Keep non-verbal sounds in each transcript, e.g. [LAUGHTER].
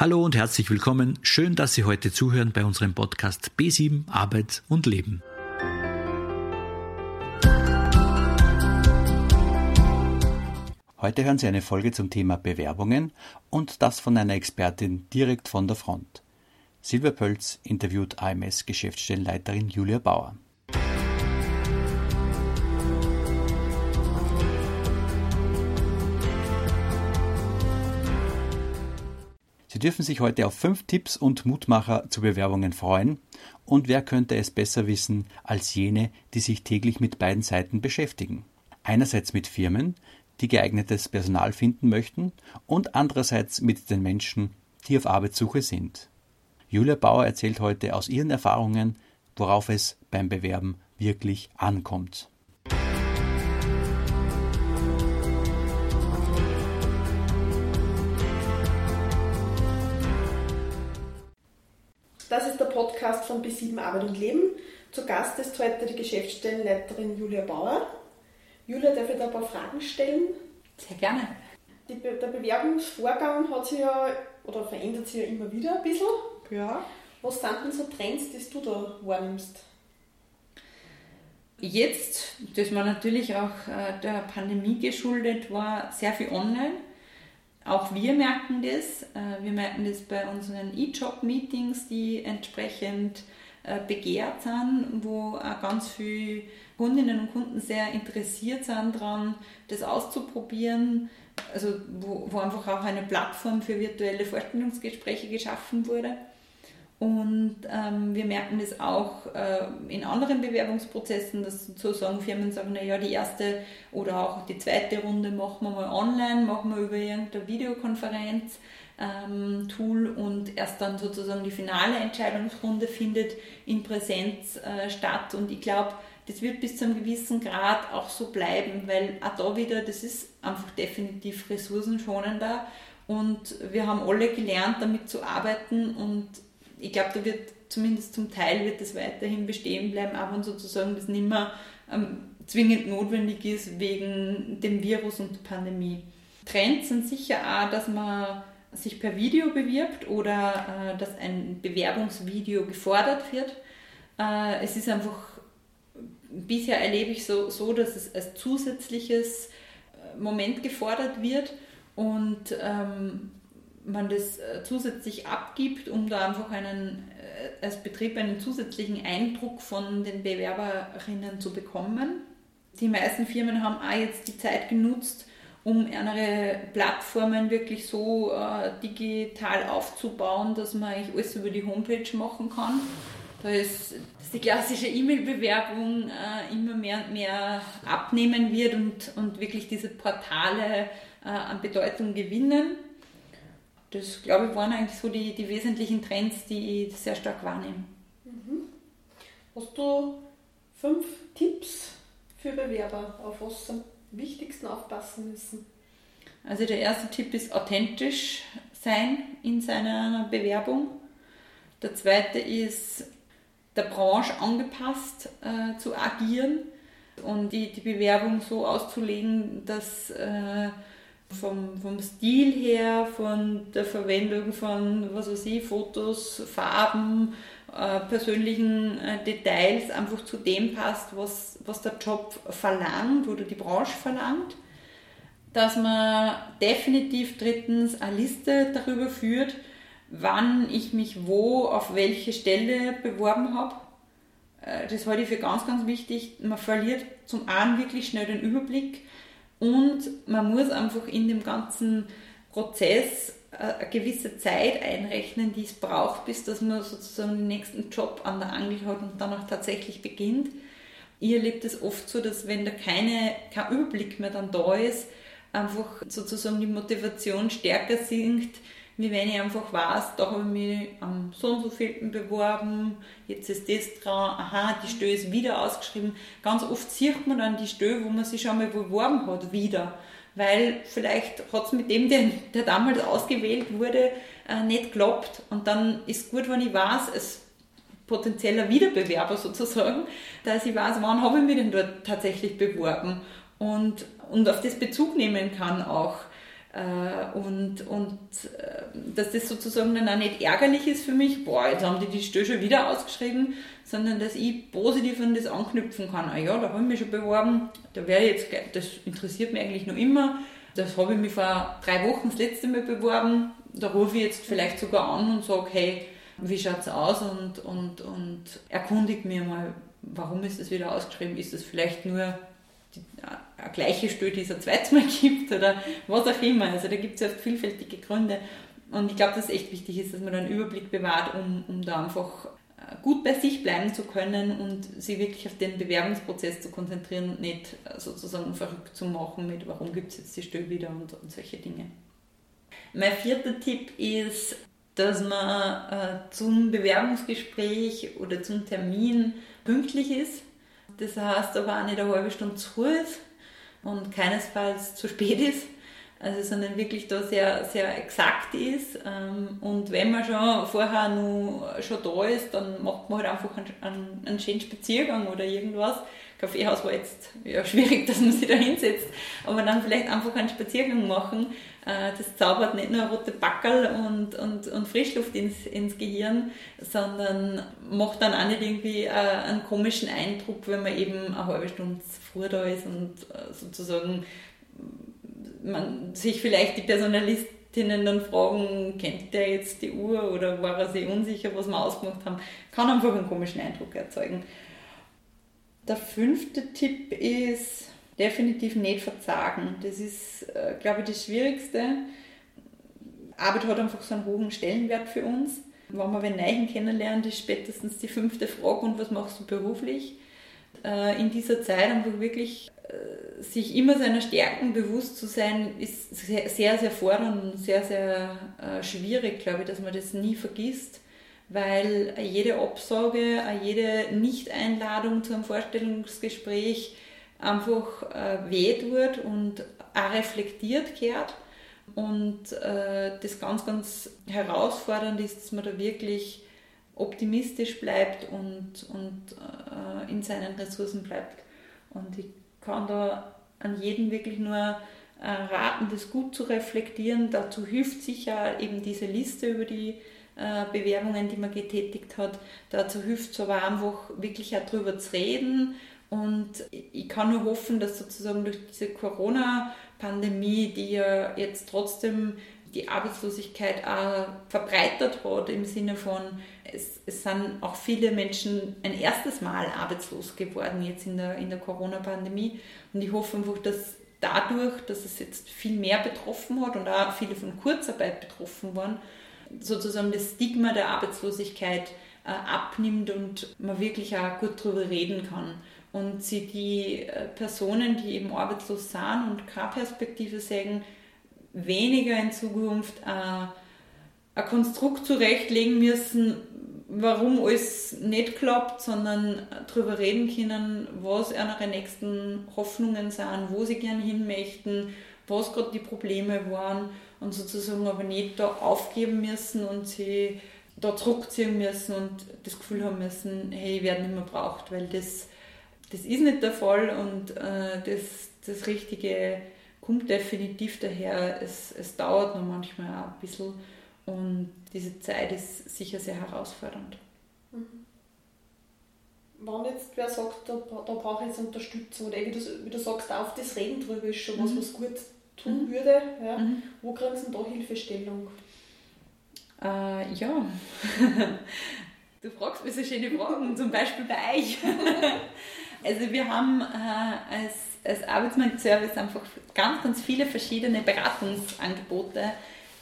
Hallo und herzlich willkommen. Schön, dass Sie heute zuhören bei unserem Podcast B7 Arbeit und Leben. Heute hören Sie eine Folge zum Thema Bewerbungen und das von einer Expertin direkt von der Front. Silvia Pölz interviewt AMS-Geschäftsstellenleiterin Julia Bauer. Dürfen sich heute auf fünf Tipps und Mutmacher zu Bewerbungen freuen. Und wer könnte es besser wissen als jene, die sich täglich mit beiden Seiten beschäftigen? Einerseits mit Firmen, die geeignetes Personal finden möchten, und andererseits mit den Menschen, die auf Arbeitssuche sind. Julia Bauer erzählt heute aus ihren Erfahrungen, worauf es beim Bewerben wirklich ankommt. Das ist der Podcast von B7 Arbeit und Leben. Zu Gast ist heute die Geschäftsstellenleiterin Julia Bauer. Julia, darf ich da ein paar Fragen stellen? Sehr gerne. Die, der Bewerbungsvorgang hat sich ja oder verändert sich ja immer wieder ein bisschen. Ja. Was sind denn so Trends, die du da wahrnimmst? Jetzt, das war natürlich auch äh, der Pandemie geschuldet, war sehr viel online. Auch wir merken das. Äh, wir merken das bei unseren E-Job-Meetings, die entsprechend äh, begehrt sind, wo auch ganz viele Kundinnen und Kunden sehr interessiert sind daran, das auszuprobieren. Also wo, wo einfach auch eine Plattform für virtuelle Vorstellungsgespräche geschaffen wurde. Und ähm, wir merken das auch äh, in anderen Bewerbungsprozessen, dass sozusagen Firmen sagen, naja, die erste oder auch die zweite Runde machen wir mal online, machen wir über irgendeine Videokonferenz. Ähm, Tool und erst dann sozusagen die finale Entscheidungsrunde findet in Präsenz äh, statt. Und ich glaube, das wird bis zu einem gewissen Grad auch so bleiben, weil auch da wieder, das ist einfach definitiv ressourcenschonender und wir haben alle gelernt, damit zu arbeiten und ich glaube, da wird zumindest zum Teil wird das weiterhin bestehen bleiben, aber und sozusagen das nicht mehr ähm, zwingend notwendig ist wegen dem Virus und der Pandemie. Trends sind sicher auch, dass man sich per Video bewirbt oder äh, dass ein Bewerbungsvideo gefordert wird. Äh, es ist einfach, bisher erlebe ich so, so dass es als zusätzliches äh, Moment gefordert wird und ähm, man das äh, zusätzlich abgibt, um da einfach einen, äh, als Betrieb einen zusätzlichen Eindruck von den Bewerberinnen zu bekommen. Die meisten Firmen haben auch jetzt die Zeit genutzt, um ihre Plattformen wirklich so äh, digital aufzubauen, dass man eigentlich alles über die Homepage machen kann. Da ist die klassische E-Mail-Bewerbung äh, immer mehr und mehr abnehmen wird und, und wirklich diese Portale äh, an Bedeutung gewinnen das, glaube ich, waren eigentlich so die, die wesentlichen Trends, die ich sehr stark wahrnehme. Mhm. Hast du fünf Tipps für Bewerber, auf was sie am wichtigsten aufpassen müssen? Also der erste Tipp ist authentisch sein in seiner Bewerbung. Der zweite ist der Branche angepasst äh, zu agieren und die, die Bewerbung so auszulegen, dass äh, vom, vom Stil her, von der Verwendung von, was weiß ich, Fotos, Farben, äh, persönlichen äh, Details einfach zu dem passt, was, was der Job verlangt oder die Branche verlangt. Dass man definitiv drittens eine Liste darüber führt, wann ich mich wo auf welche Stelle beworben habe. Äh, das halte ich für ganz, ganz wichtig. Man verliert zum einen wirklich schnell den Überblick und man muss einfach in dem ganzen Prozess äh, eine gewisse Zeit einrechnen, die es braucht, bis dass man sozusagen den nächsten Job an der Angel hat und dann auch tatsächlich beginnt. Ich erlebe es oft so, dass wenn da keine, kein Überblick mehr dann da ist, einfach sozusagen die Motivation stärker sinkt, wie wenn ich einfach weiß, da habe ich mich am so und so vielen beworben, jetzt ist das dran, aha, die Stelle ist wieder ausgeschrieben. Ganz oft sieht man dann die Stelle, wo man sich schon mal beworben hat, wieder. Weil vielleicht hat es mit dem, der, der damals ausgewählt wurde, äh, nicht geklappt. Und dann ist gut, wenn ich weiß, es potenzieller Wiederbewerber sozusagen, dass ich weiß, wann habe ich mich denn dort tatsächlich beworben und, und auf das Bezug nehmen kann auch Äh, und, und äh, dass das sozusagen dann auch nicht ärgerlich ist für mich, boah, jetzt haben die die Stelle schon wieder ausgeschrieben, sondern dass ich positiv an das anknüpfen kann. Ah ja, da habe ich mich schon beworben, da wäre jetzt, das interessiert mich eigentlich noch immer. Das habe ich mich vor drei Wochen das letzte Mal beworben. Da rufe ich jetzt vielleicht sogar an und sage, hey, wie schaut es aus? Und, und, und erkundigt mir mal, warum ist das wieder ausgeschrieben? Ist das vielleicht nur die, eine gleiche Stelle, die es ein zweites Mal [LAUGHS] gibt oder was auch immer. Also da gibt es ja vielfältige Gründe. Und ich glaube, dass es echt wichtig ist, dass man einen Überblick bewahrt, um, um da einfach äh, gut bei sich bleiben zu können und sich wirklich auf den Bewerbungsprozess zu konzentrieren und nicht äh, sozusagen verrückt zu machen mit, warum gibt es jetzt die Stelle wieder und, und, solche Dinge. Mein vierter Tipp ist, dass man äh, zum Bewerbungsgespräch oder zum Termin pünktlich ist. Das heißt aber auch nicht eine halbe Stunde zu ist und keinesfalls zu spät ist. Also, sondern wirklich da sehr, sehr exakt ist. Ähm, und wenn man schon vorher noch, schon da ist, dann macht man halt einfach einen, einen, schönen Spaziergang oder irgendwas. Kaffeehaus war jetzt ja, [LAUGHS] schwierig, dass man sich da hinsetzt, aber dann vielleicht einfach einen Spaziergang machen. Äh, das zaubert nicht nur rote Backel und, und, und Frischluft ins, ins Gehirn, sondern macht dann auch nicht irgendwie äh, einen komischen Eindruck, wenn man eben eine halbe Stunde früher da ist und äh, sozusagen man sich vielleicht die Personalistinnen dann fragen, kennt der jetzt die Uhr oder war er sich unsicher, was wir ausgemacht haben, kann einfach einen komischen Eindruck erzeugen. Der fünfte Tipp ist definitiv nicht verzagen. Das ist, äh, glaube ich, das Schwierigste. Arbeit hat einfach so einen hohen Stellenwert für uns. Wenn man wen Neuen kennenlernt, ist spätestens die fünfte Frage, und was machst du beruflich? Äh, in dieser Zeit einfach wirklich äh, sich immer seiner Stärken bewusst zu sein, ist sehr, sehr, fordernd und sehr, sehr schwierig, glaube ich, dass man das nie vergisst weil jede Absage, jede Nicht-Einladung zu einem Vorstellungsgespräch einfach äh, weh tut und auch reflektiert gehört. Und äh, das ganz, ganz herausfordernd ist, dass man da wirklich optimistisch bleibt und, und äh, in seinen Ressourcen bleibt. Und ich kann da an jeden wirklich nur äh, raten, das gut zu reflektieren. Dazu hilft sicher eben diese Liste über die äh, Bewerbungen, die man getätigt hat. Dazu hilft es aber einfach wirklich auch darüber zu reden. Und ich kann nur hoffen, dass sozusagen durch diese Corona-Pandemie, die ja jetzt trotzdem die Arbeitslosigkeit auch verbreitert hat im Sinne von, es, es sind auch viele Menschen ein erstes Mal arbeitslos geworden jetzt in der, in der Corona-Pandemie. Und ich hoffe einfach, dass dadurch, dass es jetzt viel mehr betroffen hat und auch viele von Kurzarbeit betroffen waren, sozusagen das Stigma der Arbeitslosigkeit äh, abnimmt und man wirklich auch gut darüber reden kann. Und sie die äh, Personen, die eben arbeitslos sind und keine Perspektive sehen, weniger in Zukunft äh, ein Konstrukt zurechtlegen müssen, warum alles nicht klappt, sondern darüber reden können, was ihre nächsten Hoffnungen sind, wo sie gern hin möchten, was gerade die Probleme waren und sozusagen aber nicht da aufgeben müssen und sie da zurückziehen müssen und das Gefühl haben müssen, hey, ich werde nicht mehr braucht, weil das, das ist nicht der Fall und äh, das, das Richtige kommt definitiv daher. Es, es dauert noch manchmal auch ein bisschen und diese Zeit ist sicher sehr herausfordernd. Mhm. Wenn jetzt wer sagt, da, da brauche ich jetzt Unterstützung oder wie du, wie du sagst, auf das Reden drüber ist schon was, mhm. was gut tun mhm. würde, ja, mhm. wo kriegen Sie da Hilfestellung? Äh, ja, [LAUGHS] du fragst mir so schöne Fragen, zum Beispiel bei euch. [LAUGHS] also wir haben äh, als, als Arbeitsmarktservice einfach ganz, ganz viele verschiedene Beratungsangebote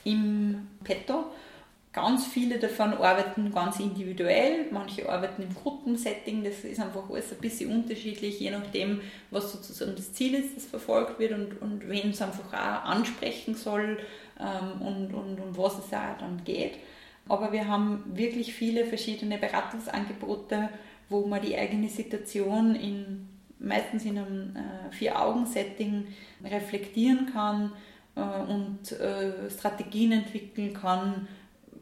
im Petto Ganz viele davon arbeiten ganz individuell, manche arbeiten im Gruppensetting, das ist einfach alles ein bisschen unterschiedlich, je nachdem, was sozusagen das Ziel ist, das verfolgt wird und, und wen es einfach auch ansprechen soll ähm, und, und, und was es auch dann geht. Aber wir haben wirklich viele verschiedene Beratungsangebote, wo man die eigene Situation in, meistens in einem äh, Vier-Augen-Setting reflektieren kann äh, und äh, Strategien entwickeln kann,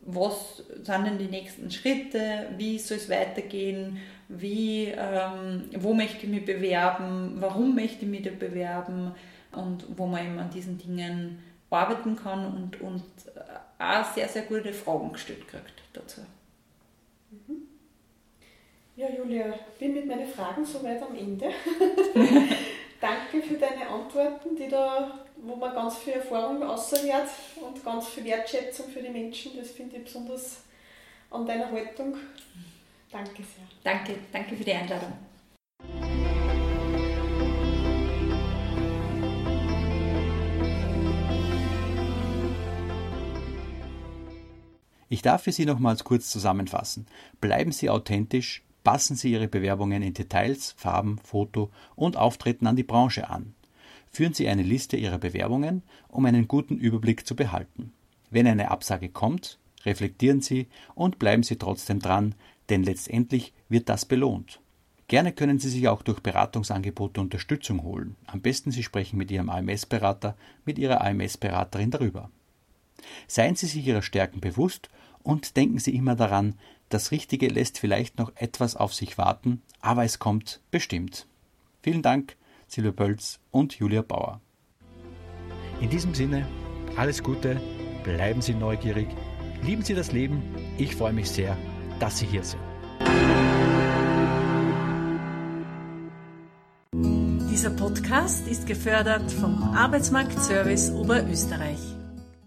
was sind denn die nächsten Schritte, wie soll es weitergehen, wie, ähm, wo möchte ich mich bewerben, warum möchte ich mich da bewerben und wo man eben an diesen Dingen arbeiten kann und, und auch sehr, sehr gute Fragen gestellt kriegt dazu. Mhm. Ja, Julia, bin mit meinen Fragen soweit am Ende. [LAUGHS] Danke für deine Antworten, die da, wo man ganz viel Erfahrung außerhört und ganz viel Wertschätzung für die Menschen. Das finde ich besonders an deiner Haltung. Danke sehr. Danke, danke für die Einladung. Ich darf für Sie nochmals kurz zusammenfassen. Bleiben Sie authentisch, passen Sie Ihre Bewerbungen in Details, Farben, Foto und Auftreten an die Branche an. Führen Sie eine Liste Ihrer Bewerbungen, um einen guten Überblick zu behalten. Wenn eine Absage kommt, reflektieren Sie und bleiben Sie trotzdem dran, denn letztendlich wird das belohnt. Gerne können Sie sich auch durch Beratungsangebote Unterstützung holen. Am besten Sie sprechen mit Ihrem AMS-Berater, mit Ihrer AMS-Beraterin darüber. Seien Sie sich Ihrer Stärken bewusst und denken Sie immer daran, das Richtige lässt vielleicht noch etwas auf sich warten, aber es kommt bestimmt. Vielen Dank, Silvia Pölz und Julia Bauer. In diesem Sinne, alles Gute, bleiben Sie neugierig, lieben Sie das Leben. Ich freue mich sehr, dass Sie hier sind. Dieser Podcast ist gefördert vom Arbeitsmarktservice Oberösterreich.